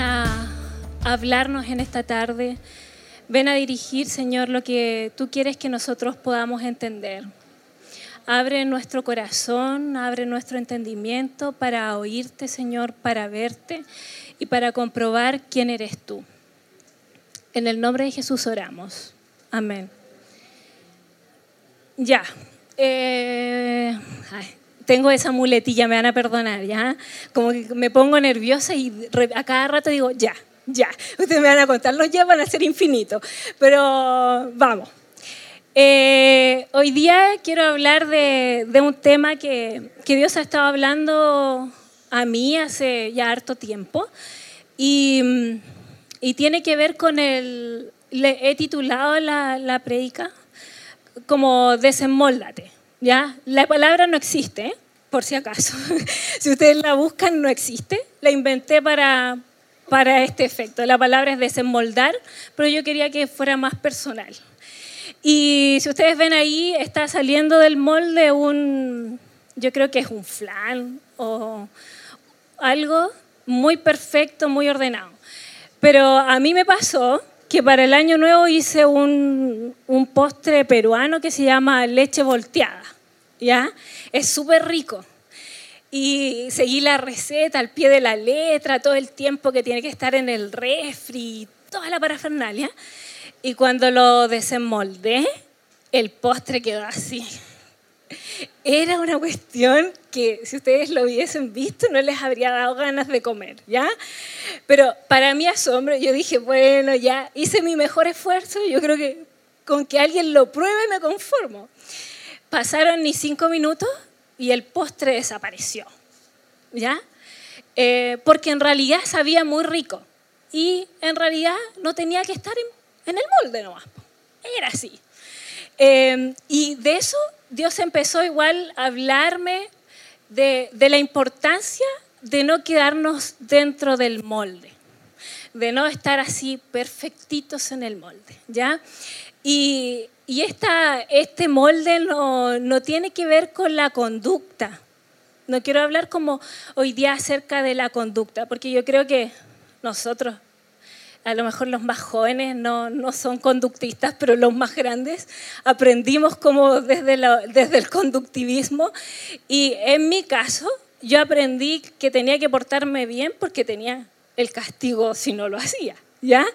A hablarnos en esta tarde. Ven a dirigir, Señor, lo que tú quieres que nosotros podamos entender. Abre nuestro corazón, abre nuestro entendimiento para oírte, Señor, para verte y para comprobar quién eres tú. En el nombre de Jesús oramos. Amén. Ya. Eh, tengo esa muletilla, me van a perdonar, ¿ya? Como que me pongo nerviosa y a cada rato digo, ya, ya. Ustedes me van a contar, los ya van a ser infinitos. Pero vamos. Eh, hoy día quiero hablar de, un tema que, que, Dios ha estado hablando a mí hace ya harto tiempo y, y tiene que ver con el, he titulado la, la predica como desenmóldate. ¿ya? La palabra no existe, por si acaso. si ustedes la buscan, no existe. La inventé para, para este efecto. La palabra es desenmoldar, pero yo quería que fuera más personal. Y si ustedes ven ahí, está saliendo del molde un, yo creo que es un flan o algo muy perfecto, muy ordenado. Pero a mí me pasó que para el año nuevo hice un, un postre peruano que se llama leche volteada. ¿Ya? Es súper rico. Y seguí la receta al pie de la letra, todo el tiempo que tiene que estar en el refri, toda la parafernalia. Y cuando lo desenmoldé, el postre quedó así. Era una cuestión que si ustedes lo hubiesen visto no les habría dado ganas de comer, ¿ya? Pero para mi asombro, yo dije, bueno, ya hice mi mejor esfuerzo, yo creo que con que alguien lo pruebe me conformo. Pasaron ni cinco minutos y el postre desapareció, ¿ya? Eh, porque en realidad sabía muy rico y en realidad no tenía que estar en, el molde nomás. Era así. Eh, y de eso Dios empezó igual a hablarme de, de la importancia de no quedarnos dentro del molde, de no estar así perfectitos en el molde, ¿ya? Y, esta, este molde no, no tiene que ver con la conducta. No quiero hablar como hoy día acerca de la conducta, porque yo creo que nosotros, a lo mejor los más jóvenes no, no son conductistas, pero los más grandes aprendimos como desde, desde el conductivismo. Y en mi caso, yo aprendí que tenía que portarme bien porque tenía el castigo si no lo hacía. ¿Ya?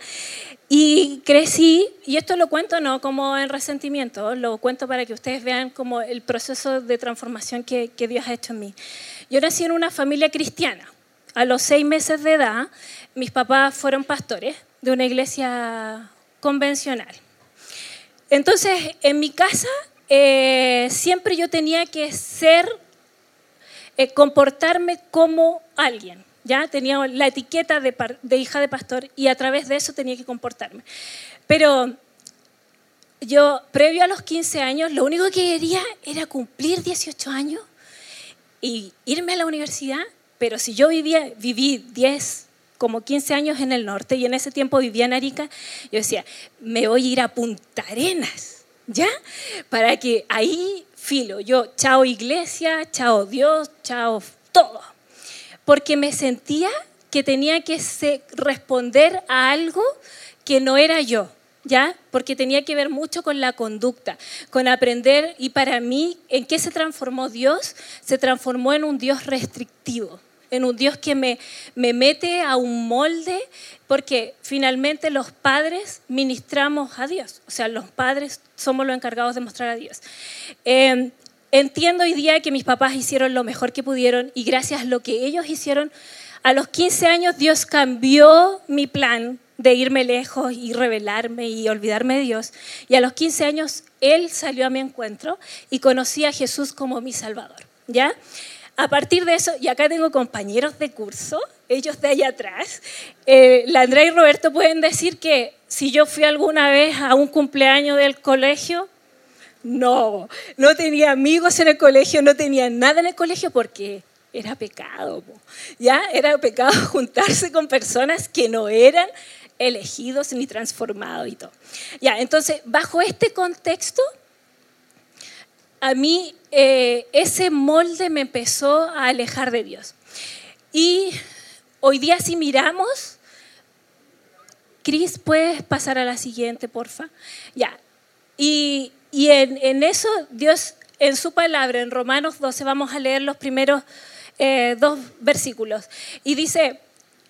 Y crecí, y esto lo cuento no como en resentimiento, lo cuento para que ustedes vean como el proceso de transformación que, que Dios ha hecho en mí. Yo nací en una familia cristiana. A los seis meses de edad, mis papás fueron pastores de una iglesia convencional. Entonces, en mi casa, eh, siempre yo tenía que ser, eh, comportarme como alguien. ¿Ya? Tenía la etiqueta de, hija de pastor y a través de eso tenía que comportarme. Pero yo, previo a los 15 años, lo único que quería era cumplir 18 años y irme a la universidad, pero si yo vivía, viví 10, como 15 años en el norte y en ese tiempo vivía en Arica, yo decía, me voy a ir a Punta Arenas, ¿ya? Para que ahí filo, yo, chao iglesia, chao Dios, chao todo porque me sentía que tenía que responder a algo que no era yo, ¿ya? Porque tenía que ver mucho con la conducta, con aprender, y para mí, ¿en qué se transformó Dios? Se transformó en un Dios restrictivo, en un Dios que me, me mete a un molde, porque finalmente los padres ministramos a Dios, o sea, los padres somos los encargados de mostrar a Dios. Eh, Entiendo hoy día que mis papás hicieron lo mejor que pudieron y gracias a lo que ellos hicieron, a los 15 años Dios cambió mi plan de irme lejos y rebelarme y olvidarme de Dios. Y a los 15 años Él salió a mi encuentro y conocí a Jesús como mi Salvador. ¿Ya? A partir de eso, y acá tengo compañeros de curso, ellos de allá atrás, eh, la Andrea y Roberto pueden decir que si yo fui alguna vez a un cumpleaños del colegio, no, no tenía amigos en el colegio, no tenía nada en el colegio porque era pecado, ¿ya? Era pecado juntarse con personas que no eran elegidos ni transformados y todo. Ya, entonces, bajo este contexto, a mí eh, ese molde me empezó a alejar de Dios. Y hoy día si miramos, Cris, ¿puedes pasar a la siguiente, porfa? Ya. Y, y en, eso Dios, en su palabra, en Romanos 12, vamos a leer los primeros eh, dos versículos. Y dice,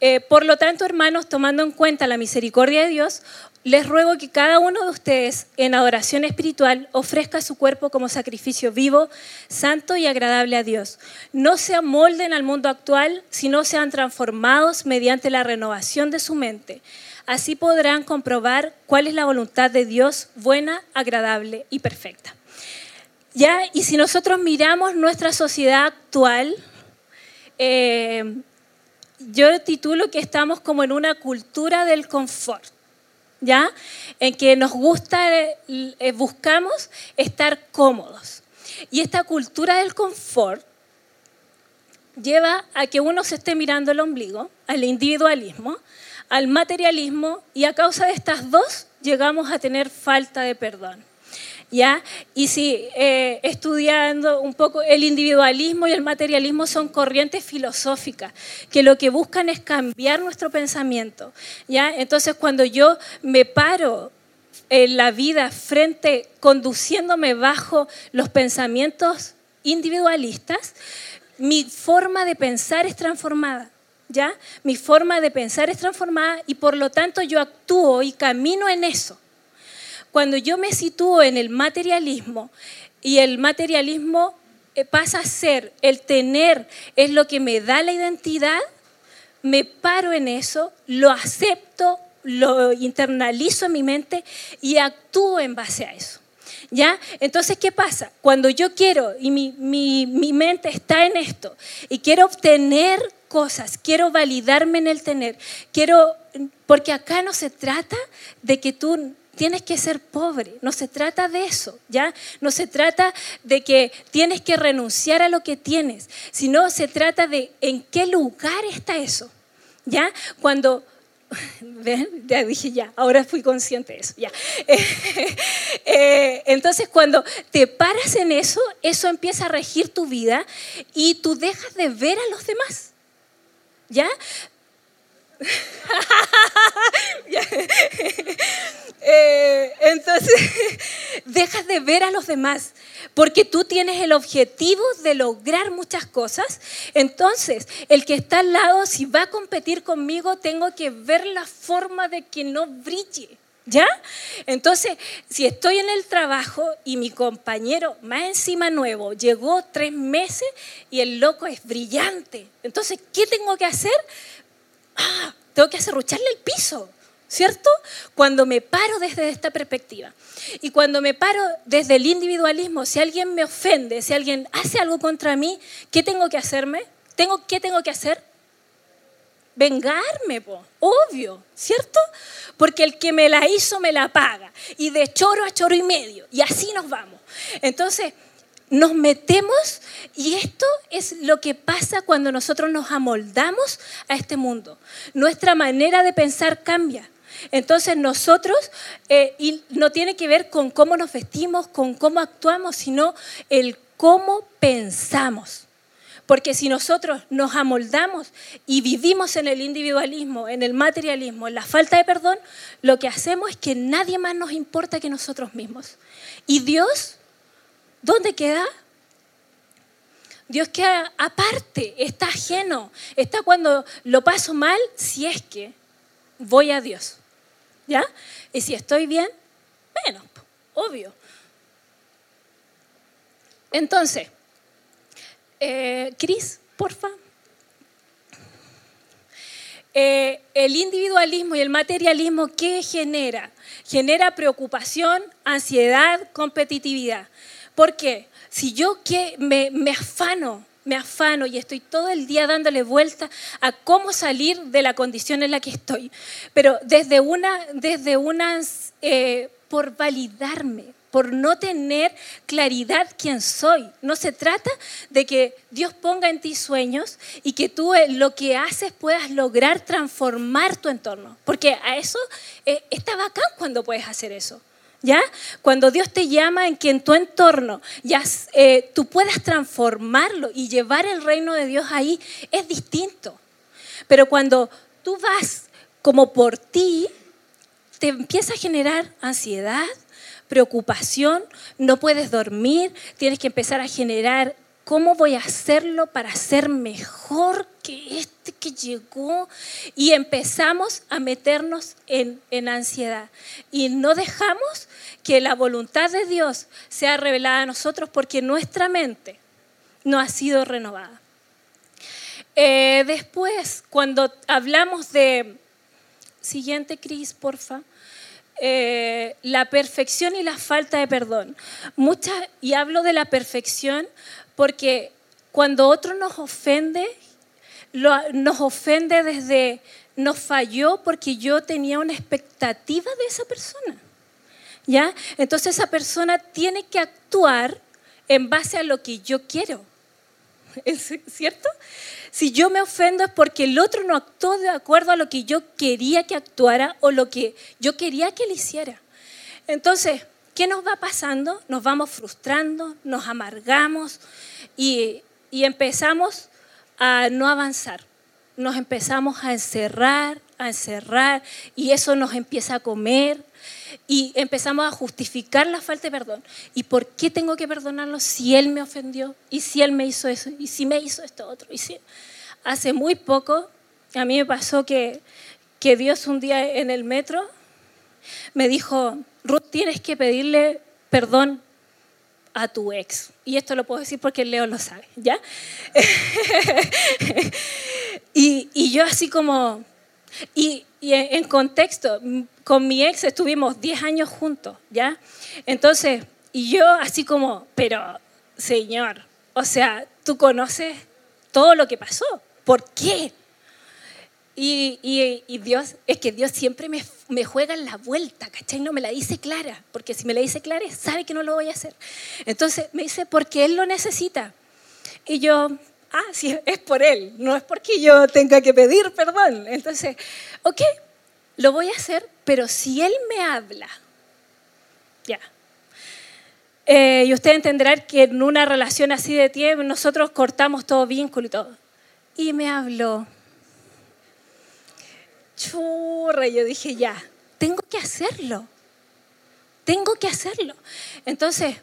eh, por lo tanto, hermanos, tomando en cuenta la misericordia de Dios, les ruego que cada uno de ustedes en adoración espiritual ofrezca su cuerpo como sacrificio vivo, santo y agradable a Dios. No se amolden al mundo actual, sino sean transformados mediante la renovación de su mente. Así podrán comprobar cuál es la voluntad de Dios buena, agradable y perfecta. Ya, y si nosotros miramos nuestra sociedad actual, eh, yo titulo que estamos como en una cultura del confort. ¿ya? En que nos gusta, eh, buscamos estar cómodos. Y esta cultura del confort lleva a que uno se esté mirando el ombligo, al individualismo, al materialismo, y a causa de estas dos llegamos a tener falta de perdón. ¿Ya? Y si eh, estudiando un poco el individualismo y el materialismo son corrientes filosóficas que lo que buscan es cambiar nuestro pensamiento. ¿Ya? Entonces cuando yo me paro en la vida frente, conduciéndome bajo los pensamientos individualistas, mi forma de pensar es transformada. ¿Ya? Mi forma de pensar es transformada y por lo tanto yo actúo y camino en eso. Cuando yo me sitúo en el materialismo y el materialismo eh, pasa a ser el tener, es lo que me da la identidad, me paro en eso, lo acepto, lo internalizo en mi mente y actúo en base a eso. ¿Ya? Entonces, ¿qué pasa? Cuando yo quiero y mi, mi, mi, mente está en esto y quiero obtener cosas, quiero validarme en el tener, quiero, porque acá no se trata de que tú tienes que ser pobre. No se trata de eso, ¿ya? No se trata de que tienes que renunciar a lo que tienes, sino se trata de en qué lugar está eso, ¿ya? Cuando ya dije ya, ahora fui consciente de eso, ya. Eh, entonces, cuando te paras en eso, eso empieza a regir tu vida y tú dejas de ver a los demás, ¿ya? Eh, entonces, dejas de ver a los demás, porque tú tienes el objetivo de lograr muchas cosas. Entonces, el que está al lado, si va a competir conmigo, tengo que ver la forma de que no brille. ¿Ya? Entonces, si estoy en el trabajo y mi compañero, más encima nuevo, llegó tres meses y el loco es brillante, entonces, ¿qué tengo que hacer? Ah, tengo que acerrucharle el piso. ¿Cierto? Cuando me paro desde esta perspectiva. Y cuando me paro desde el individualismo, si alguien me ofende, si alguien hace algo contra mí, ¿qué tengo que hacerme? ¿Tengo, ¿Qué tengo que hacer? Vengarme, obvio, ¿cierto? Porque el que me la hizo me la paga. Y de choro a choro y medio. Y así nos vamos. Entonces, nos metemos y esto es lo que pasa cuando nosotros nos amoldamos a este mundo. Nuestra manera de pensar cambia. Entonces nosotros, eh, y no tiene que ver con cómo nos vestimos, con cómo actuamos, sino el cómo pensamos. Porque si nosotros nos amoldamos y vivimos en el individualismo, en el materialismo, en la falta de perdón, lo que hacemos es que nadie más nos importa que nosotros mismos. Y Dios ¿Dónde queda? Dios queda aparte, está ajeno, está cuando lo paso mal, si es que voy a Dios. ¿Ya? Y si estoy bien, bueno, obvio. Entonces, eh, Cris, porfa. Eh, el individualismo y el materialismo, ¿qué genera? Genera preocupación, ansiedad, competitividad. Porque si yo que me, afano, me afano y estoy todo el día dándole vuelta a cómo salir de la condición en la que estoy, pero desde una, desde unas, eh, por validarme, por no tener claridad quién soy. No se trata de que Dios ponga en ti sueños y que tú eh, lo que haces puedas lograr transformar tu entorno, porque a eso eh, está bacán cuando puedes hacer eso. ¿Ya? Cuando Dios te llama en que en tu entorno ya eh, tú puedas transformarlo y llevar el reino de Dios ahí, es distinto. Pero cuando tú vas como por ti, te empieza a generar ansiedad, preocupación, no puedes dormir, tienes que empezar a generar cómo voy a hacerlo para ser mejor que este que llegó. Y empezamos a meternos en, en, ansiedad. Y no dejamos que la voluntad de Dios sea revelada a nosotros porque nuestra mente no ha sido renovada. Eh, después, cuando hablamos de... Siguiente, Cris, porfa. Eh, la perfección y la falta de perdón. Mucha, y hablo de la perfección porque cuando otro nos ofende, nos ofende desde, nos falló porque yo tenía una expectativa de esa persona. ¿Ya? Entonces esa persona tiene que actuar en base a lo que yo quiero. ¿Es cierto? Si yo me ofendo es porque el otro no actuó de acuerdo a lo que yo quería que actuara o lo que yo quería que él hiciera. Entonces, ¿qué nos va pasando? Nos vamos frustrando, nos amargamos y, y empezamos a no avanzar. Nos empezamos a encerrar, a encerrar y eso nos empieza a comer y empezamos a justificar la falta de perdón. ¿Y por qué tengo que perdonarlo si él me ofendió? ¿Y si él me hizo eso? ¿Y si me hizo esto otro? ¿Y si... Hace muy poco a mí me pasó que, que Dios un día en el metro me dijo, Ruth, tienes que pedirle perdón a tu ex. Y esto lo puedo decir porque Leo lo sabe, ¿ya? y, y, yo así como, y, y, en contexto, con mi ex estuvimos 10 años juntos, ¿ya? Entonces, y yo así como, pero Señor, o sea, tú conoces todo lo que pasó, ¿por qué? Y, Dios, es que Dios siempre me, me, juega en la vuelta, ¿cachai? No me la dice clara, porque si me la dice clara, sabe que no lo voy a hacer. Entonces me dice, porque Él lo necesita. Y yo, ah, sí, es por Él, no es porque yo tenga que pedir perdón. Entonces, ok, lo voy a hacer, pero si Él me habla, ya. Eh, y usted entenderá que en una relación así de tiempo, nosotros cortamos todo vínculo y todo. Y me habló churra, yo dije, ya, tengo que hacerlo, tengo que hacerlo. Entonces,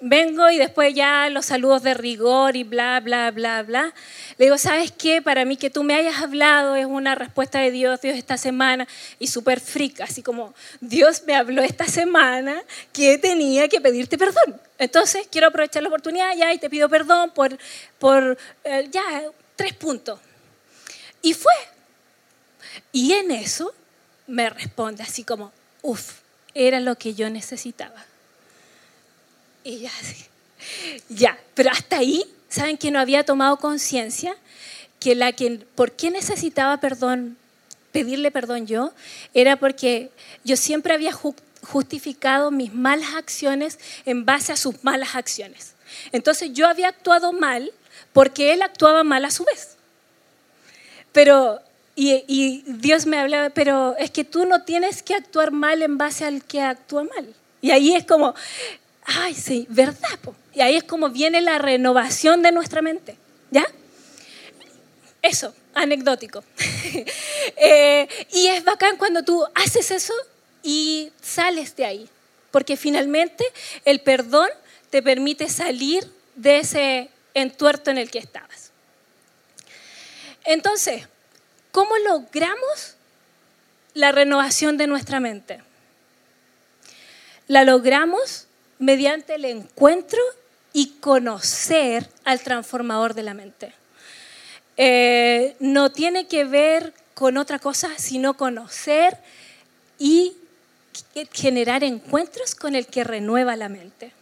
vengo y después ya los saludos de rigor y bla, bla, bla, bla. Le digo, ¿sabes qué? Para mí que tú me hayas hablado es una respuesta de Dios, Dios esta semana, y súper frica, así como, Dios me habló esta semana que tenía que pedirte perdón. Entonces, quiero aprovechar la oportunidad ya y te pido perdón por, por eh, ya, tres puntos. Y fue, y en eso me responde así como, uff, era lo que yo necesitaba. Y ya, ya, pero hasta ahí, ¿saben que no había tomado conciencia? Que la que, ¿por qué necesitaba perdón, pedirle perdón yo? Era porque yo siempre había justificado mis malas acciones en base a sus malas acciones. Entonces yo había actuado mal porque él actuaba mal a su vez. Pero y, Dios me hablaba, pero es que tú no tienes que actuar mal en base al que actúa mal. Y ahí es como, ay, sí, ¿verdad? Y ahí es como viene la renovación de nuestra mente. ¿Ya? Eso, anecdótico. Eh, y es bacán cuando tú haces eso y sales de ahí. Porque finalmente el perdón te permite salir de ese entuerto en el que estabas. Entonces, ¿Cómo logramos la renovación de nuestra mente? La logramos mediante el encuentro y conocer al transformador de la mente. Eh, no tiene que ver con otra cosa, sino conocer y generar encuentros con el que renueva la mente.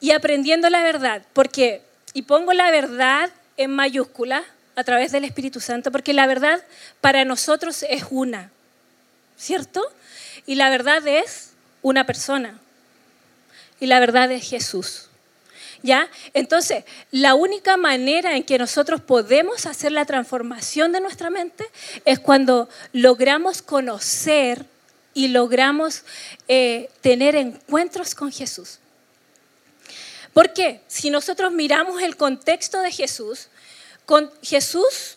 Y aprendiendo la verdad, porque, y pongo la verdad en mayúscula, a través del Espíritu Santo, porque la verdad para nosotros es una, ¿cierto? Y la verdad es una persona. Y la verdad es Jesús. ¿Ya? Entonces, la única manera en que nosotros podemos hacer la transformación de nuestra mente es cuando logramos conocer y logramos eh, tener encuentros con Jesús. ¿Por qué? Si nosotros miramos el contexto de Jesús, con Jesús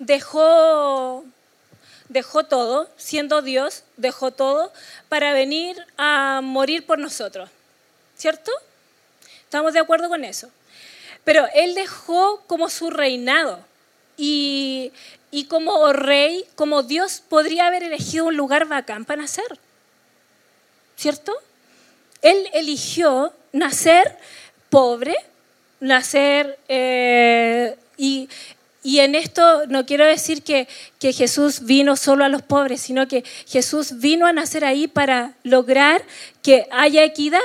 dejó, dejó todo, siendo Dios, dejó todo para venir a morir por nosotros. ¿Cierto? ¿Estamos de acuerdo con eso? Pero Él dejó como su reinado. Y, y como rey, como Dios, podría haber elegido un lugar bacán para nacer. ¿Cierto? Él eligió nacer pobre, nacer eh, y, y, en esto no quiero decir que, que, Jesús vino solo a los pobres, sino que Jesús vino a nacer ahí para lograr que haya equidad,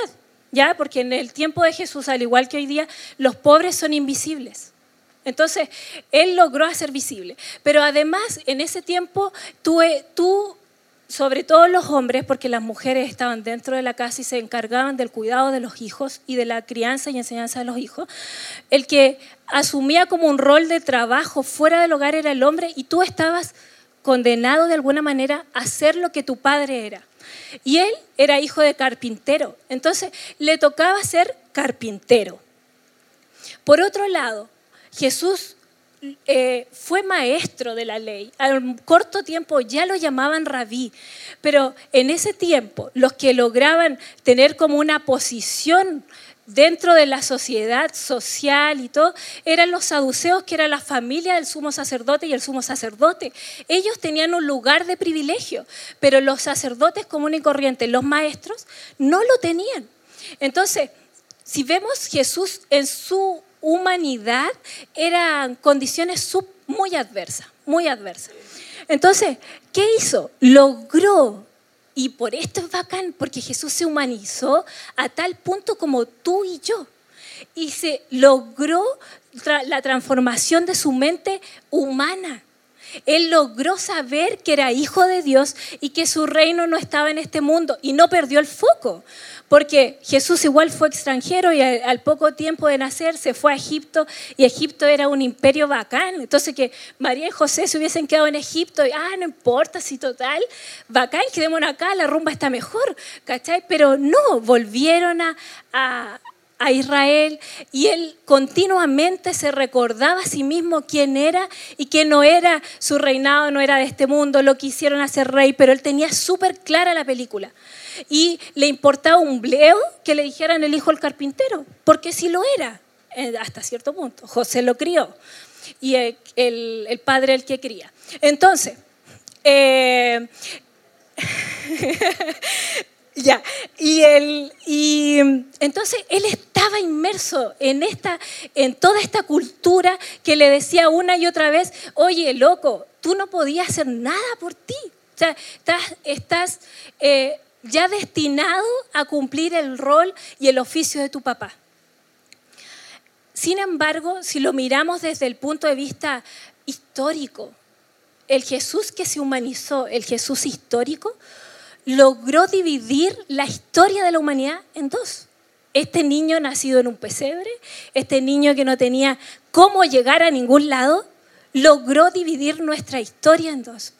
¿ya? Porque en el tiempo de Jesús, al igual que hoy día, los pobres son invisibles. Entonces, Él logró hacer visible. Pero además, en ese tiempo, tú, tú sobre todo los hombres, porque las mujeres estaban dentro de la casa y se encargaban del cuidado de los hijos y de la crianza y enseñanza de los hijos, el que asumía como un rol de trabajo fuera del hogar era el hombre y tú estabas condenado de alguna manera a ser lo que tu padre era. Y él era hijo de carpintero, entonces le tocaba ser carpintero. Por otro lado, Jesús eh, fue maestro de la ley. Al corto tiempo ya lo llamaban rabí, pero en ese tiempo los que lograban tener como una posición dentro de la sociedad social y todo, eran los saduceos, que era la familia del sumo sacerdote y el sumo sacerdote. Ellos tenían un lugar de privilegio, pero los sacerdotes comunes y corrientes, los maestros, no lo tenían. Entonces, si vemos Jesús en su humanidad eran condiciones muy adversas, muy adversas. Entonces, ¿qué hizo? Logró, y por esto es bacán, porque Jesús se humanizó a tal punto como tú y yo, y se logró la transformación de su mente humana. Él logró saber que era hijo de Dios y que su reino no estaba en este mundo y no perdió el foco. Porque Jesús igual fue extranjero y al, poco tiempo de nacer se fue a Egipto y Egipto era un imperio bacán. Entonces que María y José se hubiesen quedado en Egipto y, ah, no importa si total, bacán, quedémonos acá, la rumba está mejor, ¿cachai? Pero no, volvieron a, a Israel y él continuamente se recordaba a sí mismo quién era y que no era su reinado, no era de este mundo, lo quisieron hacer rey, pero él tenía súper clara la película. Y le importaba un bleo que le dijeran el hijo del carpintero, porque sí lo era, eh, hasta cierto punto. José lo crió y el, el, padre el que cría. Entonces, eh, Ya, y, él, y entonces él estaba inmerso en, esta, en toda esta cultura que le decía una y otra vez, oye, loco, tú no podías hacer nada por ti. O sea, estás, estás eh, ya destinado a cumplir el rol y el oficio de tu papá. Sin embargo, si lo miramos desde el punto de vista histórico, el Jesús que se humanizó, el Jesús histórico, logró dividir la historia de la humanidad en dos. Este niño nacido en un pesebre, este niño que no tenía cómo llegar a ningún lado, logró dividir nuestra historia en dos.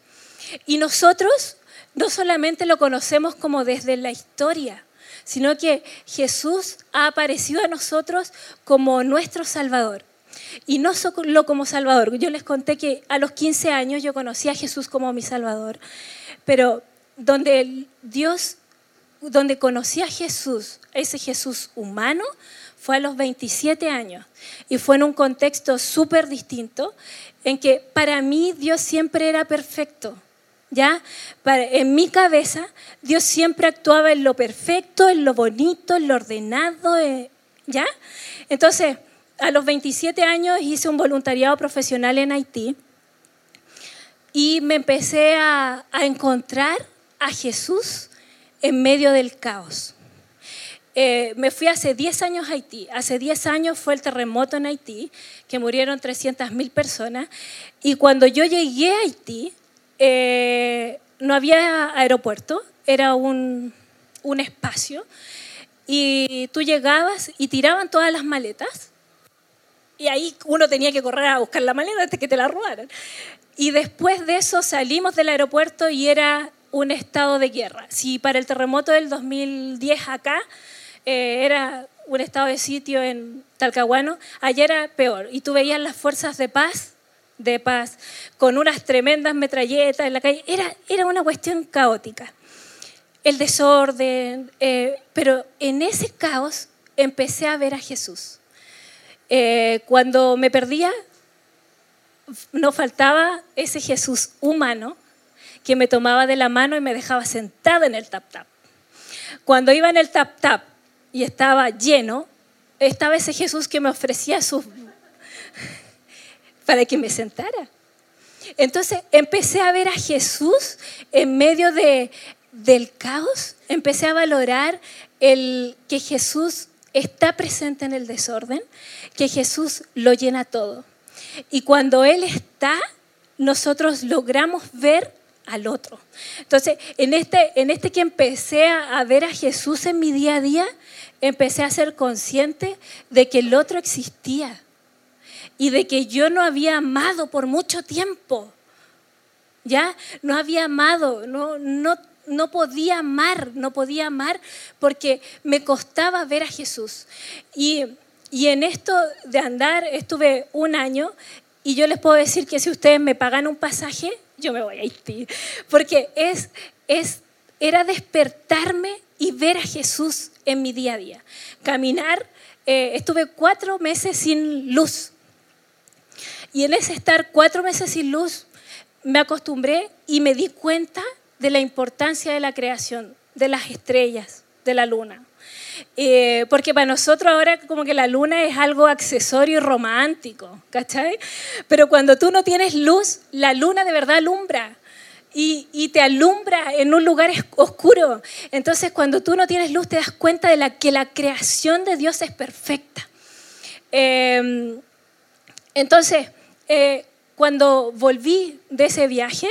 Y nosotros no solamente lo conocemos como desde la historia, sino que Jesús ha aparecido a nosotros como nuestro Salvador. Y no solo como Salvador. Yo les conté que a los 15 años yo conocí a Jesús como mi Salvador, pero donde Dios, donde conocí a Jesús, ese Jesús humano, fue a los 27 años y fue en un contexto súper distinto en que para mí Dios siempre era perfecto. ¿Ya? en mi cabeza, Dios siempre actuaba en lo perfecto, en lo bonito, en lo ordenado, eh, ¿ya? Entonces, a los 27 años hice un voluntariado profesional en Haití y me empecé a, a encontrar a Jesús en medio del caos. Eh, me fui hace 10 años a Haití. Hace 10 años fue el terremoto en Haití, que murieron 300.000 personas. Y cuando yo llegué a Haití, eh, no había aeropuerto, era un, un espacio. Y tú llegabas y tiraban todas las maletas. Y ahí uno tenía que correr a buscar la maleta antes que te la robaran. Y después de eso salimos del aeropuerto y era un estado de guerra. Si para el terremoto del 2010 acá eh, era un estado de sitio en Talcahuano, allá era peor. Y tú veías las fuerzas de paz de paz, con unas tremendas metralletas en la calle. Era, era una cuestión caótica. El desorden, eh, pero en ese caos empecé a ver a Jesús. Eh, cuando me perdía, no faltaba ese Jesús humano que me tomaba de la mano y me dejaba sentada en el tap-tap. Cuando iba en el tap-tap y estaba lleno, estaba ese Jesús que me ofrecía su... para que me sentara. Entonces empecé a ver a Jesús en medio de, del caos, empecé a valorar el que Jesús está presente en el desorden, que Jesús lo llena todo. Y cuando Él está, nosotros logramos ver al otro. Entonces, en este, en este que empecé a, ver a Jesús en mi día a día, empecé a ser consciente de que el otro existía y de que yo no había amado por mucho tiempo. ¿Ya? No había amado, no, no, no podía amar, no podía amar porque me costaba ver a Jesús. Y, y en esto de andar estuve un año y yo les puedo decir que si ustedes me pagan un pasaje, yo me voy a Haití. Porque es, es, era despertarme y ver a Jesús en mi día a día. Caminar, eh, estuve cuatro meses sin luz. Y en ese estar cuatro meses sin luz, me acostumbré y me di cuenta de la importancia de la creación, de las estrellas, de la luna. Eh, porque para nosotros ahora como que la luna es algo accesorio y romántico, ¿cachai? Pero cuando tú no tienes luz, la luna de verdad alumbra. Y, te alumbra en un lugar oscuro. Entonces, cuando tú no tienes luz, te das cuenta de la, que la creación de Dios es perfecta. Em, entonces, eh, cuando volví de ese viaje,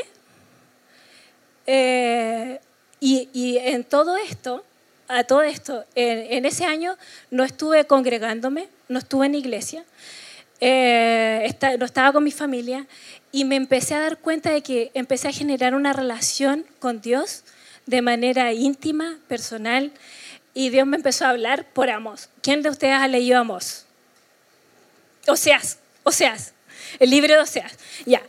eh, y, en todo esto, a todo esto, en, ese año no estuve congregándome, no estuve en iglesia, eh, no estaba con mi familia y me empecé a dar cuenta de que empecé a generar una relación con Dios de manera íntima, personal, y Dios me empezó a hablar por Amos. ¿Quién de ustedes ha leído Amos? Oseas, Oseas, el libro de Oseas. Ya.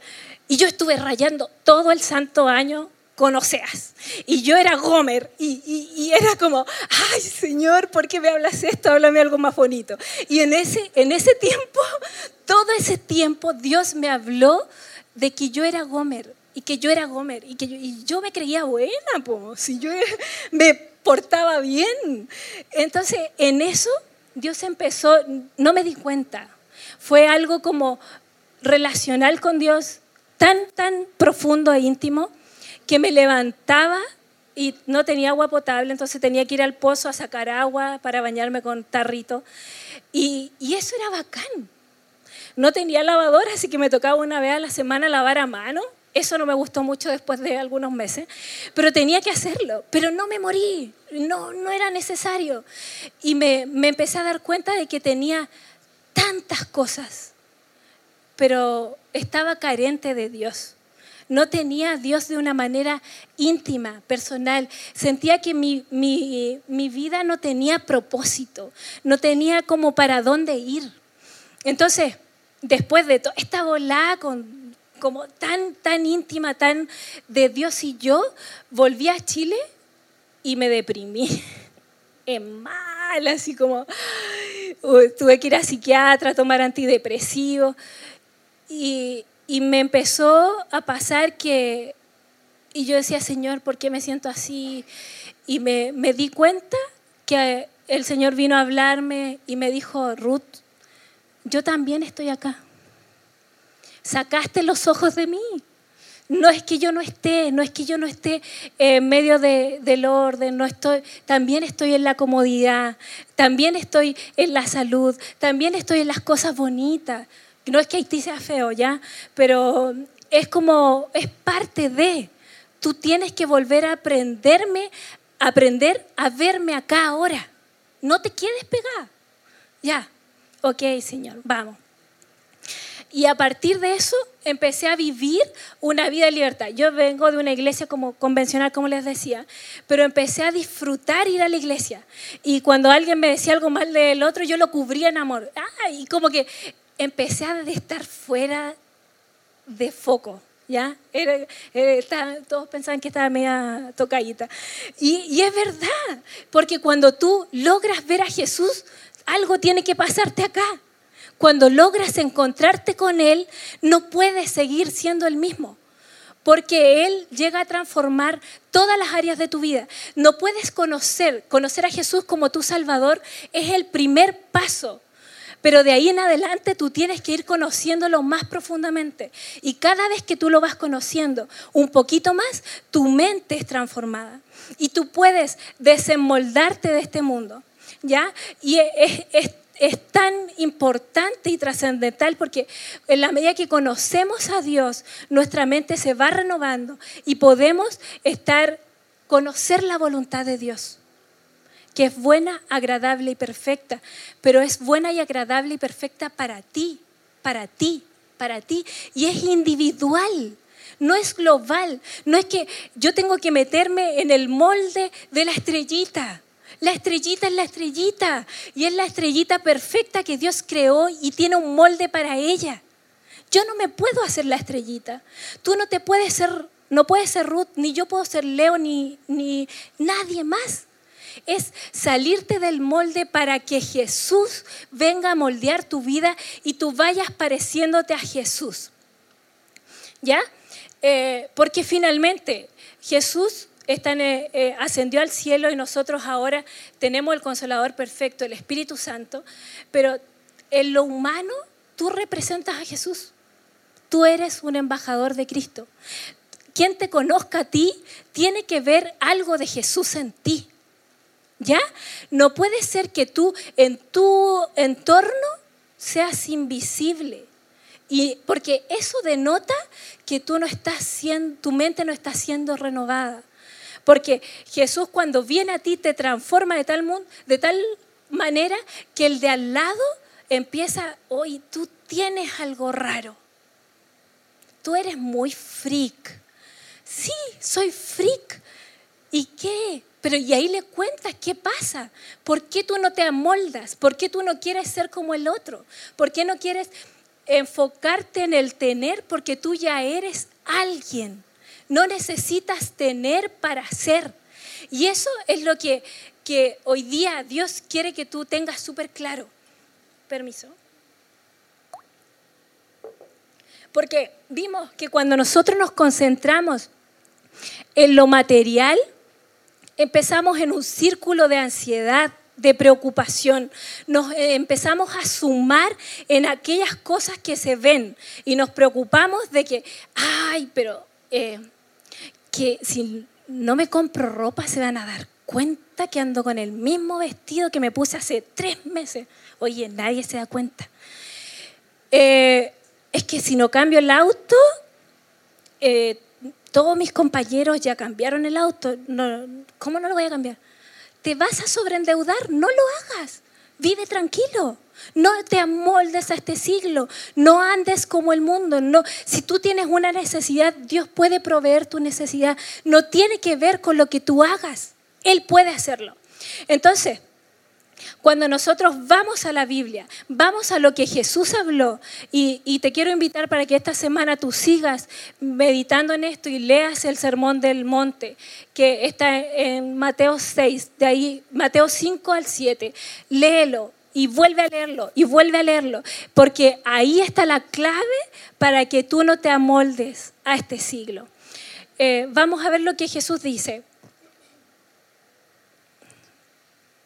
Y yo estuve rayando todo el santo año con Oseas. Y yo era Gomer y, era como, ay Señor, ¿por qué me hablas esto? Háblame algo más bonito. Y en ese, en ese tiempo, todo ese tiempo, Dios me habló de que yo era Gomer y que yo era Gomer y que yo, y yo me creía buena, pues, si yo me portaba bien. Entonces, en eso, Dios empezó, no me di cuenta, fue algo como relacional con Dios tan, tan profundo e íntimo que me levantaba y no tenía agua potable, entonces tenía que ir al pozo a sacar agua para bañarme con tarrito. Y, eso era bacán. No tenía lavadora, así que me tocaba una vez a la semana lavar a mano. Eso no me gustó mucho después de algunos meses, pero tenía que hacerlo. Pero no me morí, no, no era necesario. Y me, me empecé a dar cuenta de que tenía tantas cosas, pero estaba carente de Dios no tenía a Dios de una manera íntima, personal. Sentía que mi, vida no tenía propósito, no tenía como para dónde ir. Entonces, después de toda esta volada con, como tan, tan íntima, tan de Dios y yo, volví a Chile y me deprimí. En mal, así como tuve que ir a psiquiatra, tomar antidepresivos. Y, y me empezó a pasar que, y yo decía, Señor, ¿por qué me siento así? Y me, me di cuenta que el Señor vino a hablarme y me dijo, Ruth, yo también estoy acá. Sacaste los ojos de mí. No es que yo no esté, no es que yo no esté en medio de, del orden, no estoy, también estoy en la comodidad, también estoy en la salud, también estoy en las cosas bonitas. No es que Haití sea feo, ¿ya? Pero es como, es parte de. Tú tienes que volver a aprenderme, aprender a verme acá ahora. No te quedes pegada. Ya, ok, Señor, vamos. Y a partir de eso empecé a vivir una vida de libertad. Yo vengo de una iglesia como convencional, como les decía, pero empecé a disfrutar ir a la iglesia. Y cuando alguien me decía algo mal del otro, yo lo cubría en amor. Ah, y como que empecé a estar fuera de foco. ¿Ya? todos pensaban que estaba media tocadita. Y, y es verdad, porque cuando tú logras ver a Jesús, algo tiene que pasarte acá. Cuando logras encontrarte con Él, no puedes seguir siendo el mismo porque Él llega a transformar todas las áreas de tu vida. No puedes conocer, conocer a Jesús como tu Salvador es el primer paso. Pero de ahí en adelante tú tienes que ir conociéndolo más profundamente. Y cada vez que tú lo vas conociendo un poquito más, tu mente es transformada. Y tú puedes desenmoldarte de este mundo. ¿Ya? Y es, es es tan importante y trascendental porque en la medida que conocemos a Dios, nuestra mente se va renovando y podemos estar, conocer la voluntad de Dios, que es buena, agradable y perfecta, pero es buena y agradable y perfecta para ti, para ti, para ti, y es individual no es global, no es que yo tengo que meterme en el molde de la estrellita. La estrellita es la estrellita y es la estrellita perfecta que Dios creó y tiene un molde para ella. Yo no me puedo hacer la estrellita. Tú no te puedes ser, no puedes ser Ruth, ni yo puedo ser Leo, ni, ni nadie más. Es salirte del molde para que Jesús venga a moldear tu vida y tú vayas pareciéndote a Jesús. ¿Ya? Eh, porque finalmente Jesús eh, eh, ascendió al cielo y nosotros ahora tenemos el consolador perfecto, el Espíritu Santo, pero en lo humano tú representas a Jesús. Tú eres un embajador de Cristo. Quien te conozca a ti tiene que ver algo de Jesús en ti. ¿Ya? No puede ser que tú en tu entorno seas invisible. Y porque eso denota que tú no estás siendo, tu mente no está siendo renovada. Porque Jesús cuando viene a ti te transforma de tal, de tal manera que el de al lado empieza, hoy tú tienes algo raro. Tú eres muy freak. Sí, soy freak. ¿Y qué? Pero y ahí le cuentas qué pasa. ¿Por qué tú no te amoldas? ¿Por qué tú no quieres ser como el otro? ¿Por qué no quieres enfocarte en el tener? Porque tú ya eres alguien. No necesitas tener para ser. Y eso es lo que, que hoy día Dios quiere que tú tengas súper claro. Permiso. Porque vimos que cuando nosotros nos concentramos en lo material, empezamos en un círculo de ansiedad, de preocupación. Nos eh, empezamos a sumar en aquellas cosas que se ven y nos preocupamos de que, ay, pero eh, que si no me compro ropa se van a dar cuenta que ando con el mismo vestido que me puse hace tres meses. Oye, nadie se da cuenta. Eh, es que si no cambio el auto, eh, todos mis compañeros ya cambiaron el auto. No, ¿Cómo no lo voy a cambiar? ¿Te vas a sobreendeudar? No lo hagas. Vive tranquilo. No te amoldes a este siglo. No andes como el mundo. No. Si tú tienes una necesidad, Dios puede proveer tu necesidad. No tiene que ver con lo que tú hagas. Él puede hacerlo. Entonces, cuando nosotros vamos a la Biblia, vamos a lo que Jesús habló, y, te quiero invitar para que esta semana tú sigas meditando en esto y leas el Sermón del Monte, que está en Mateo 6, de ahí, Mateo 5 al 7. Léelo, y vuelve a leerlo y vuelve a leerlo, porque ahí está la clave para que tú no te amoldes a este siglo. Eh, vamos a ver lo que Jesús dice.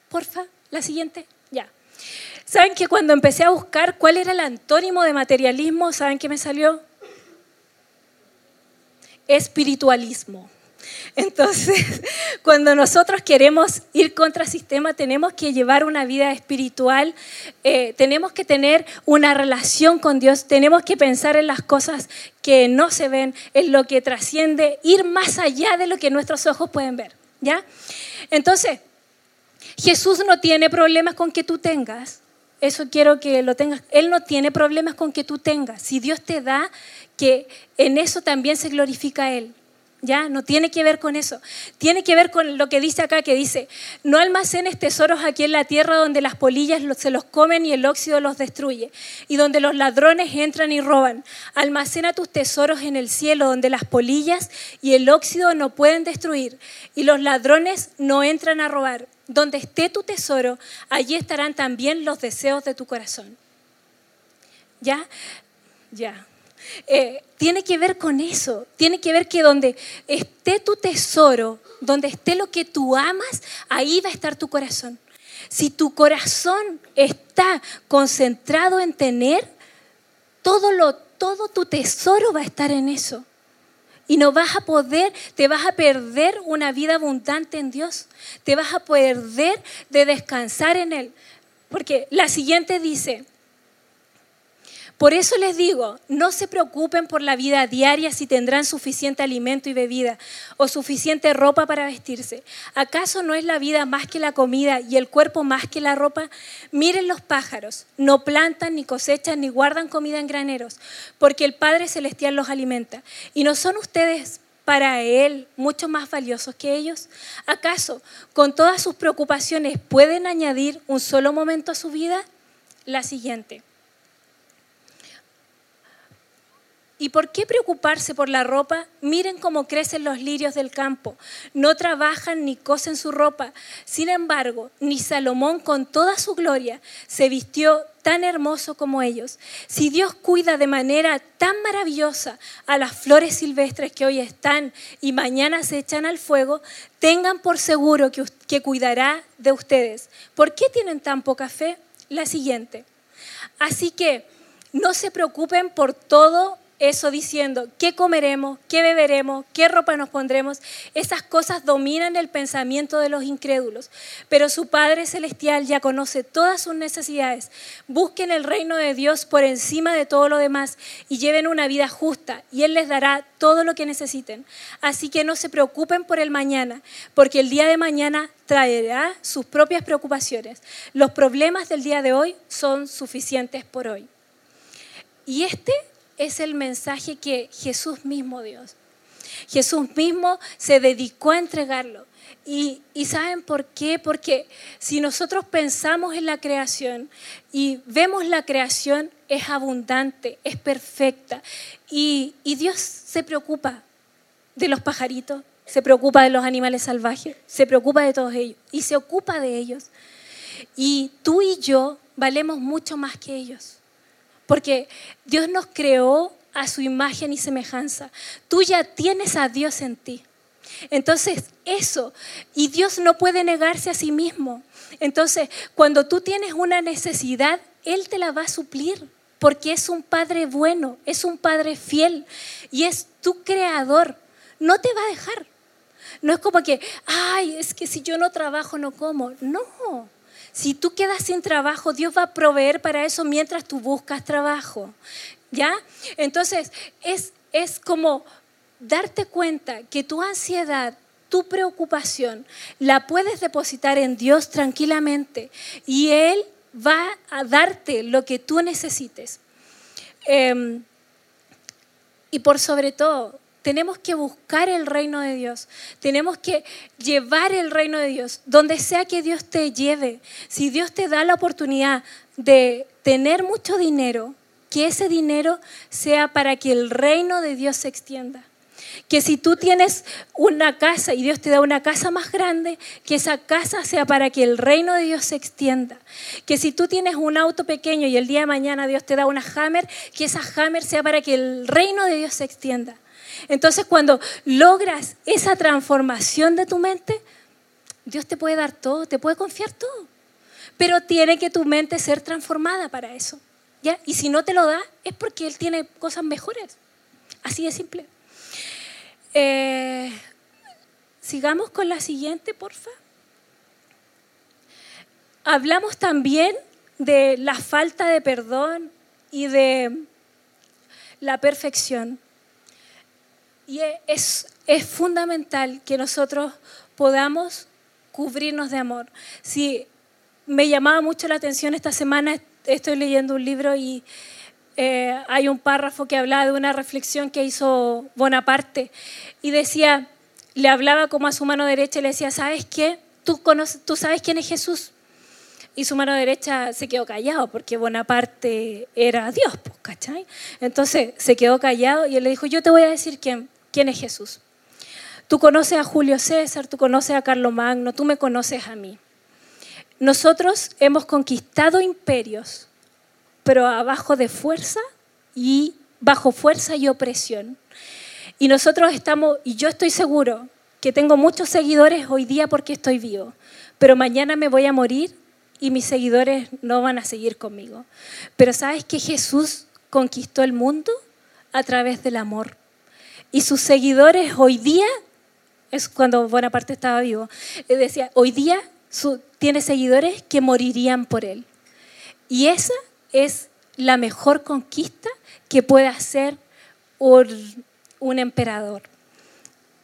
Porfa, la siguiente, ya. ¿Saben que cuando empecé a buscar cuál era el antónimo de materialismo, ¿saben qué me salió? Espiritualismo. Entonces, cuando nosotros queremos ir contra sistema, tenemos que llevar una vida espiritual, eh, tenemos que tener una relación con Dios, tenemos que pensar en las cosas que no se ven, en lo que trasciende, ir más allá de lo que nuestros ojos pueden ver. ¿ya? Entonces, Jesús no tiene problemas con que tú tengas. Eso quiero que lo tengas. Él no tiene problemas con que tú tengas. Si Dios te da, que en eso también se glorifica Él. ¿ya? No tiene que ver con eso. Tiene que ver con lo que dice acá, que dice, no almacenes tesoros aquí en la tierra donde las polillas se los comen y el óxido los destruye, y donde los ladrones entran y roban. Almacena tus tesoros en el cielo, donde las polillas y el óxido no pueden destruir, y los ladrones no entran a robar. Donde esté tu tesoro, allí estarán también los deseos de tu corazón. ¿Ya? Ya. Eh, tiene que ver con eso, tiene que ver que donde esté tu tesoro, donde esté lo que tú amas, ahí va a estar tu corazón. Si tu corazón está concentrado en tener, todo, lo, todo tu tesoro va a estar en eso. Y no vas a poder, te vas a perder una vida abundante en Dios. Te vas a perder de descansar en Él. Porque la siguiente dice, por eso les digo, no se preocupen por la vida diaria si tendrán suficiente alimento y bebida o suficiente ropa para vestirse. ¿Acaso no es la vida más que la comida y el cuerpo más que la ropa? Miren los pájaros, no plantan ni cosechan ni guardan comida en graneros, porque el Padre Celestial los alimenta. ¿Y no son ustedes para Él mucho más valiosos que ellos? ¿Acaso con todas sus preocupaciones pueden añadir un solo momento a su vida? La siguiente. ¿Y por qué preocuparse por la ropa? Miren cómo crecen los lirios del campo. No trabajan ni cosen su ropa. Sin embargo, ni Salomón con toda su gloria se vistió tan hermoso como ellos. Si Dios cuida de manera tan maravillosa a las flores silvestres que hoy están y mañana se echan al fuego, tengan por seguro que, que cuidará de ustedes. ¿Por qué tienen tan poca fe? La siguiente. Así que no se preocupen por todo eso diciendo qué comeremos, qué beberemos, qué ropa nos pondremos. Esas cosas dominan el pensamiento de los incrédulos, pero su Padre Celestial ya conoce todas sus necesidades. Busquen el reino de Dios por encima de todo lo demás y lleven una vida justa y Él les dará todo lo que necesiten. Así que no se preocupen por el mañana, porque el día de mañana traerá sus propias preocupaciones. Los problemas del día de hoy son suficientes por hoy. Y este es el mensaje que Jesús mismo dio. Jesús mismo se dedicó a entregarlo. Y, ¿saben por qué? Porque si nosotros pensamos en la creación y vemos la creación, es abundante, es perfecta. Y, y Dios se preocupa de los pajaritos, se preocupa de los animales salvajes, se preocupa de todos ellos y se ocupa de ellos. Y tú y yo valemos mucho más que ellos. Porque Dios nos creó a su imagen y semejanza. Tú ya tienes a Dios en ti. Entonces, eso, y Dios no puede negarse a sí mismo. Entonces, cuando tú tienes una necesidad, Él te la va a suplir, porque es un Padre bueno, es un Padre fiel y es tu creador. No te va a dejar. No es como que, ay, es que si yo no trabajo, no como. No, si tú quedas sin trabajo, Dios va a proveer para eso mientras tú buscas trabajo. ¿Ya? Entonces, es, es como darte cuenta que tu ansiedad, tu preocupación, la puedes depositar en Dios tranquilamente y Él va a darte lo que tú necesites. Em, y por sobre todo, tenemos que buscar el reino de Dios. Tenemos que llevar el reino de Dios. Donde sea que Dios te lleve. Si Dios te da la oportunidad de tener mucho dinero, que ese dinero sea para que el reino de Dios se extienda. Que si tú tienes una casa y Dios te da una casa más grande, que esa casa sea para que el reino de Dios se extienda. Que si tú tienes un auto pequeño y el día de mañana Dios te da una Hammer, que esa Hammer sea para que el reino de Dios se extienda. Entonces cuando logras esa transformación de tu mente, Dios te puede dar todo, te puede confiar todo. Pero tiene que tu mente ser transformada para eso. ¿ya? Y si no te lo da, es porque Él tiene cosas mejores. Así de simple. Eh, sigamos con la siguiente, porfa. Hablamos también de la falta de perdón y de la perfección. Y es, es fundamental que nosotros podamos cubrirnos de amor. Si me llamaba mucho la atención esta semana, estoy leyendo un libro y eh, hay un párrafo que hablaba de una reflexión que hizo Bonaparte y decía, le hablaba como a su mano derecha y le decía, ¿sabes qué? ¿Tú, conoces, tú sabes quién es Jesús? Y su mano derecha se quedó callado porque Bonaparte era Dios, pues, ¿cachai? Entonces se quedó callado y él le dijo, yo te voy a decir quién, quién es Jesús. Tú conoces a Julio César, tú conoces a Carlos Magno, tú me conoces a mí. Nosotros hemos conquistado imperios, pero abajo de fuerza y bajo fuerza y opresión. Y nosotros estamos, y yo estoy seguro que tengo muchos seguidores hoy día porque estoy vivo, pero mañana me voy a morir y mis seguidores no van a seguir conmigo. Pero ¿sabes que Jesús conquistó el mundo a través del amor? Y sus seguidores hoy día, es cuando Bonaparte estaba vivo, decía, hoy día tiene seguidores que morirían por él. Y esa es la mejor conquista que puede hacer un, un emperador.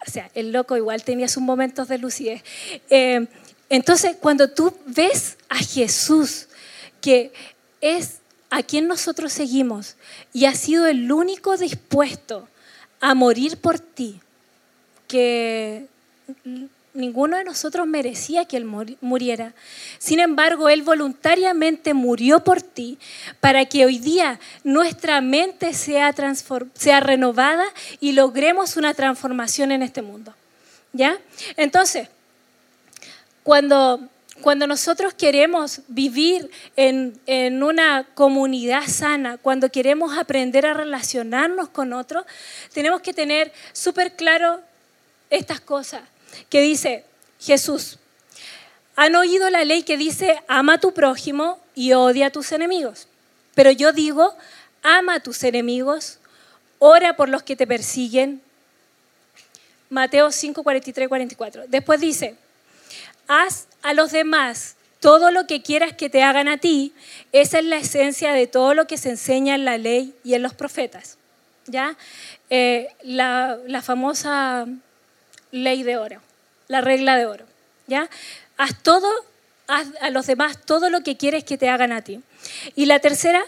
O sea, el loco igual tenía sus momentos de lucidez. Eh, entonces, cuando tú ves a Jesús, que es a quien nosotros seguimos y ha sido el único dispuesto a morir por ti, que ninguno de nosotros merecía que Él muriera. Sin embargo, Él voluntariamente murió por ti para que hoy día nuestra mente sea, sea renovada y logremos una transformación en este mundo. ¿Ya? Entonces, cuando, cuando nosotros queremos vivir en, en, una comunidad sana, cuando queremos aprender a relacionarnos con otros, tenemos que tener súper claro estas cosas, que dice Jesús, han oído la ley que dice, ama a tu prójimo y odia a tus enemigos. Pero yo digo, ama a tus enemigos, ora por los que te persiguen. Mateo 5, 43, 44. Después dice, haz a los demás todo lo que quieras que te hagan a ti. Esa es la esencia de todo lo que se enseña en la ley y en los profetas. ¿Ya? Eh, la, famosa ley de oro, la regla de oro. ¿Ya? Haz todo, haz a los demás todo lo que quieres que te hagan a ti. Y la tercera,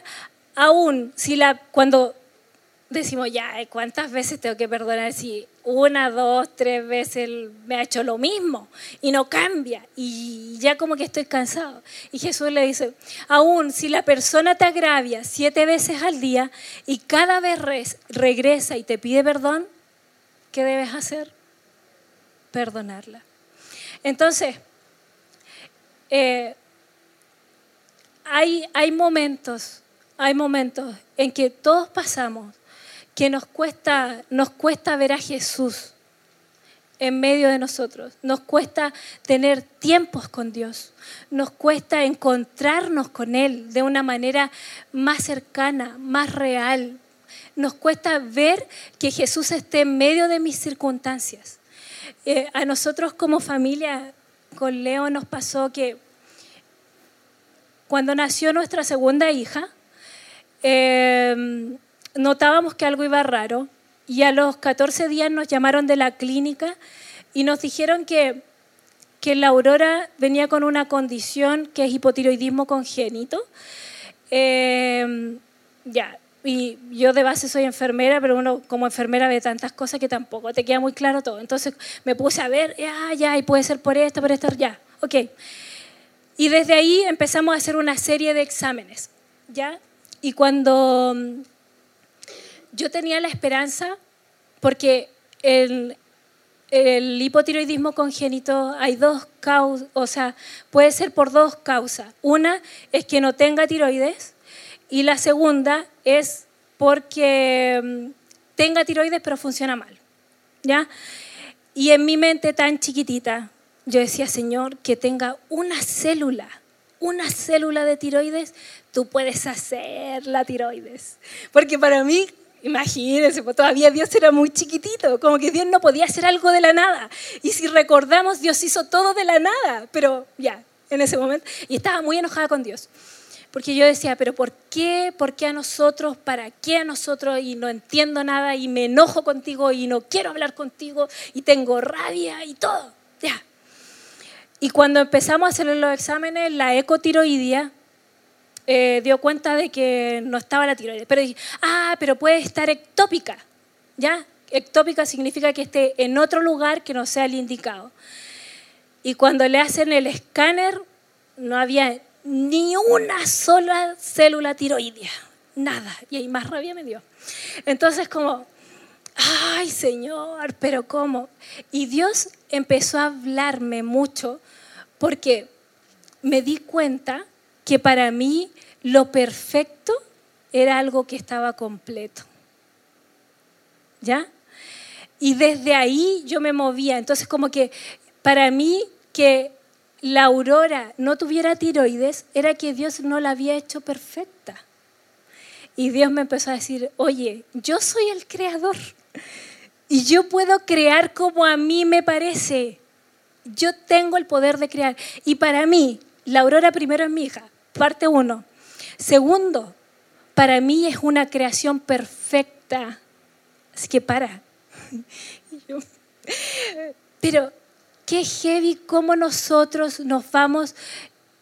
aún si la, cuando decimos, ya, ¿cuántas veces tengo que perdonar? Si una, dos, tres veces me ha hecho lo mismo y no cambia y ya como que estoy cansado. Y Jesús le dice, aún si la persona te agravia siete veces al día y cada vez regresa y te pide perdón, ¿qué debes hacer? Perdonarla. Entonces, eh, hay, hay momentos, hay momentos en que todos pasamos que nos cuesta, nos cuesta ver a Jesús en medio de nosotros. Nos cuesta tener tiempos con Dios. Nos cuesta encontrarnos con Él de una manera más cercana, más real. Nos cuesta ver que Jesús esté en medio de mis circunstancias. Eh, a nosotros como familia, con Leo nos pasó que cuando nació nuestra segunda hija, eh, notábamos que algo iba raro y a los 14 días nos llamaron de la clínica y nos dijeron que, que la Aurora venía con una condición que es hipotiroidismo congénito. Eh, ya, y yo de base soy enfermera, pero uno como enfermera ve tantas cosas que tampoco te queda muy claro todo. Entonces me puse a ver, ya, ya, y puede ser por esto, por esto, ya, ok. Y desde ahí empezamos a hacer una serie de exámenes, ¿ya? Y cuando yo tenía la esperanza, porque el, el hipotiroidismo congénito hay dos causas, o sea, puede ser por dos causas. Una es que no tenga tiroides y la segunda es porque mm, tenga tiroides pero funciona mal. ¿Ya? Y en mi mente tan chiquitita, yo decía, Señor, que tenga una célula, una célula de tiroides, tú puedes hacer la tiroides. Porque para mí Imagínense, pues todavía Dios era muy chiquitito, como que Dios no podía hacer algo de la nada. Y si recordamos, Dios hizo todo de la nada, pero ya, en ese momento. Y estaba muy enojada con Dios. Porque yo decía, pero ¿por qué? ¿Por qué a nosotros? ¿Para qué a nosotros? Y no entiendo nada y me enojo contigo y no quiero hablar contigo y tengo rabia y todo. Ya. Y cuando empezamos a hacer los exámenes, la ecotiroidia eh, dio cuenta de que no estaba la tiroides. Pero dije, ah, pero puede estar ectópica, ¿ya? Ectópica significa que esté en otro lugar que no sea el indicado. Y cuando le hacen el escáner, no había ni una sola célula tiroidea, nada. Y ahí más rabia me dio. Entonces como, ay Señor, pero ¿cómo? Y Dios empezó a hablarme mucho porque me di cuenta que para mí lo perfecto era algo que estaba completo. ¿Ya? Y desde ahí yo me movía. Entonces como que para mí que la aurora no tuviera tiroides era que Dios no la había hecho perfecta. Y Dios me empezó a decir, oye, yo soy el creador y yo puedo crear como a mí me parece. Yo tengo el poder de crear. Y para mí, la aurora primero es mi hija, parte uno. Segundo, para mí es una creación perfecta. Así que para. Pero qué heavy cómo nosotros nos vamos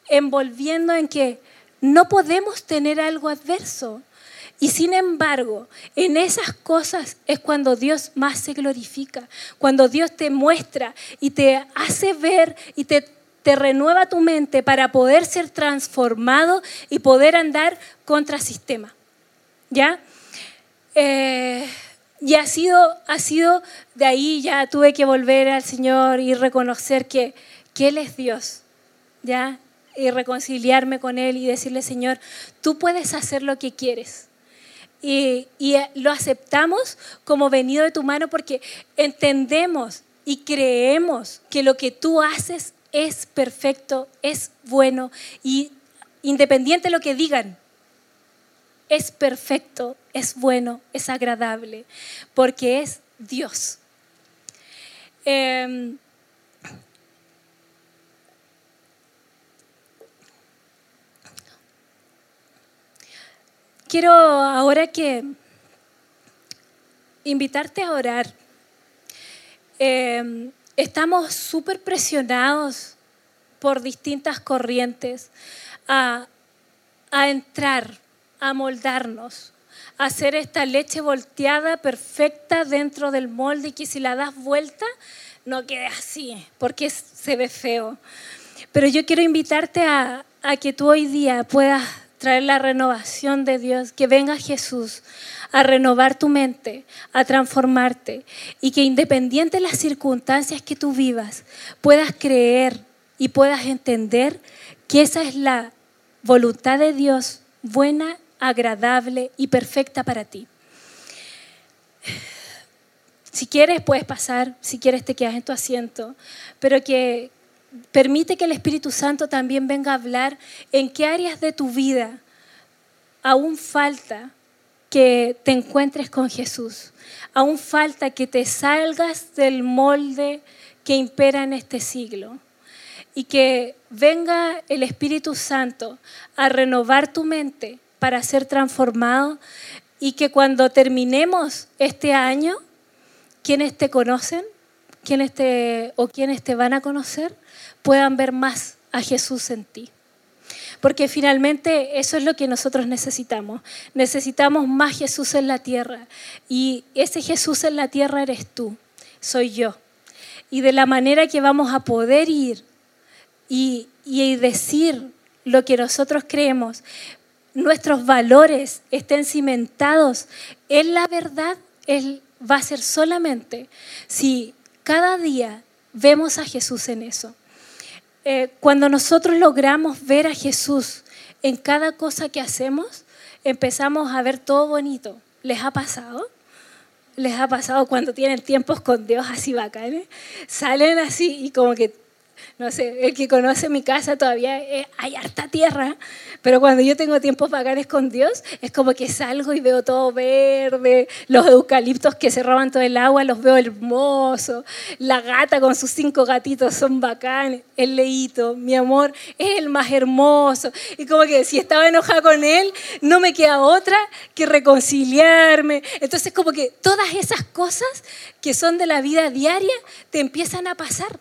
envolviendo en que no podemos tener algo adverso. Y sin embargo, en esas cosas es cuando Dios más se glorifica, cuando Dios te muestra y te hace ver y te, te renueva tu mente para poder ser transformado y poder andar contra sistema. ¿Ya? Eh, y ha sido, ha sido de ahí ya tuve que volver al Señor y reconocer que, que Él es Dios, ¿ya? Y reconciliarme con Él y decirle, Señor, tú puedes hacer lo que quieres. Y, y lo aceptamos como venido de tu mano porque entendemos y creemos que lo que tú haces es perfecto, es bueno y independiente de lo que digan, es perfecto, es bueno, es agradable, porque es Dios. Em, quiero ahora que invitarte a orar. Em, estamos súper presionados por distintas corrientes a, a entrar a moldarnos, a hacer esta leche volteada perfecta dentro del molde y que si la das vuelta no quede así, porque se ve feo. Pero yo quiero invitarte a, que tú hoy día puedas traer la renovación de Dios, que venga Jesús a renovar tu mente, a transformarte y que independiente de las circunstancias que tú vivas, puedas creer y puedas entender que esa es la voluntad de Dios buena agradable y perfecta para ti. Si quieres, puedes pasar, si quieres, te quedas en tu asiento, pero que permite que el Espíritu Santo también venga a hablar en qué áreas de tu vida aún falta que te encuentres con Jesús, aún falta que te salgas del molde que impera en este siglo. Y que venga el Espíritu Santo a renovar tu mente para ser transformado y que cuando terminemos este año, quienes te conocen, quienes te, o quienes te van a conocer, puedan ver más a Jesús en ti. Porque finalmente eso es lo que nosotros necesitamos. Necesitamos más Jesús en la tierra. Y ese Jesús en la tierra eres tú, soy yo. Y de la manera que vamos a poder ir y, y decir lo que nosotros creemos, nuestros valores estén cimentados en la verdad, él va a ser solamente si cada día vemos a Jesús en eso. Eh, cuando nosotros logramos ver a Jesús en cada cosa que hacemos, empezamos a ver todo bonito. ¿Les ha pasado? ¿Les ha pasado cuando tienen tiempos con Dios así bacanes? Salen así y como que no sé, el que conoce mi casa todavía eh, hay harta tierra, pero cuando yo tengo tiempos bacanes con Dios, es como que salgo y veo todo verde, los eucaliptos que se roban todo el agua, los veo hermosos, la gata con sus cinco gatitos son bacanes, el leíto, mi amor, es el más hermoso. Y como que si estaba enojada con él, no me queda otra que reconciliarme. Entonces como que todas esas cosas que son de la vida diaria te empiezan a pasar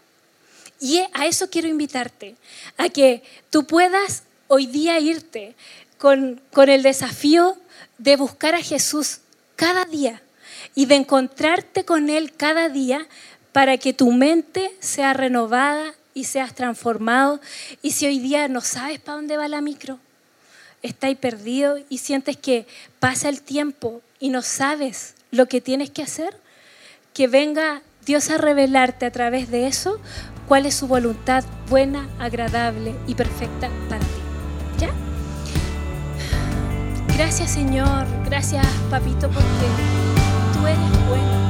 y a eso quiero invitarte, a que tú puedas hoy día irte con, con el desafío de buscar a Jesús cada día y de encontrarte con Él cada día para que tu mente sea renovada y seas transformado. Y si hoy día no sabes para dónde va la micro, estás perdido y sientes que pasa el tiempo y no sabes lo que tienes que hacer, que venga Dios a revelarte a través de eso cuál es su voluntad buena, agradable y perfecta para ti. ¿Ya? Gracias Señor, gracias Papito porque tú eres bueno.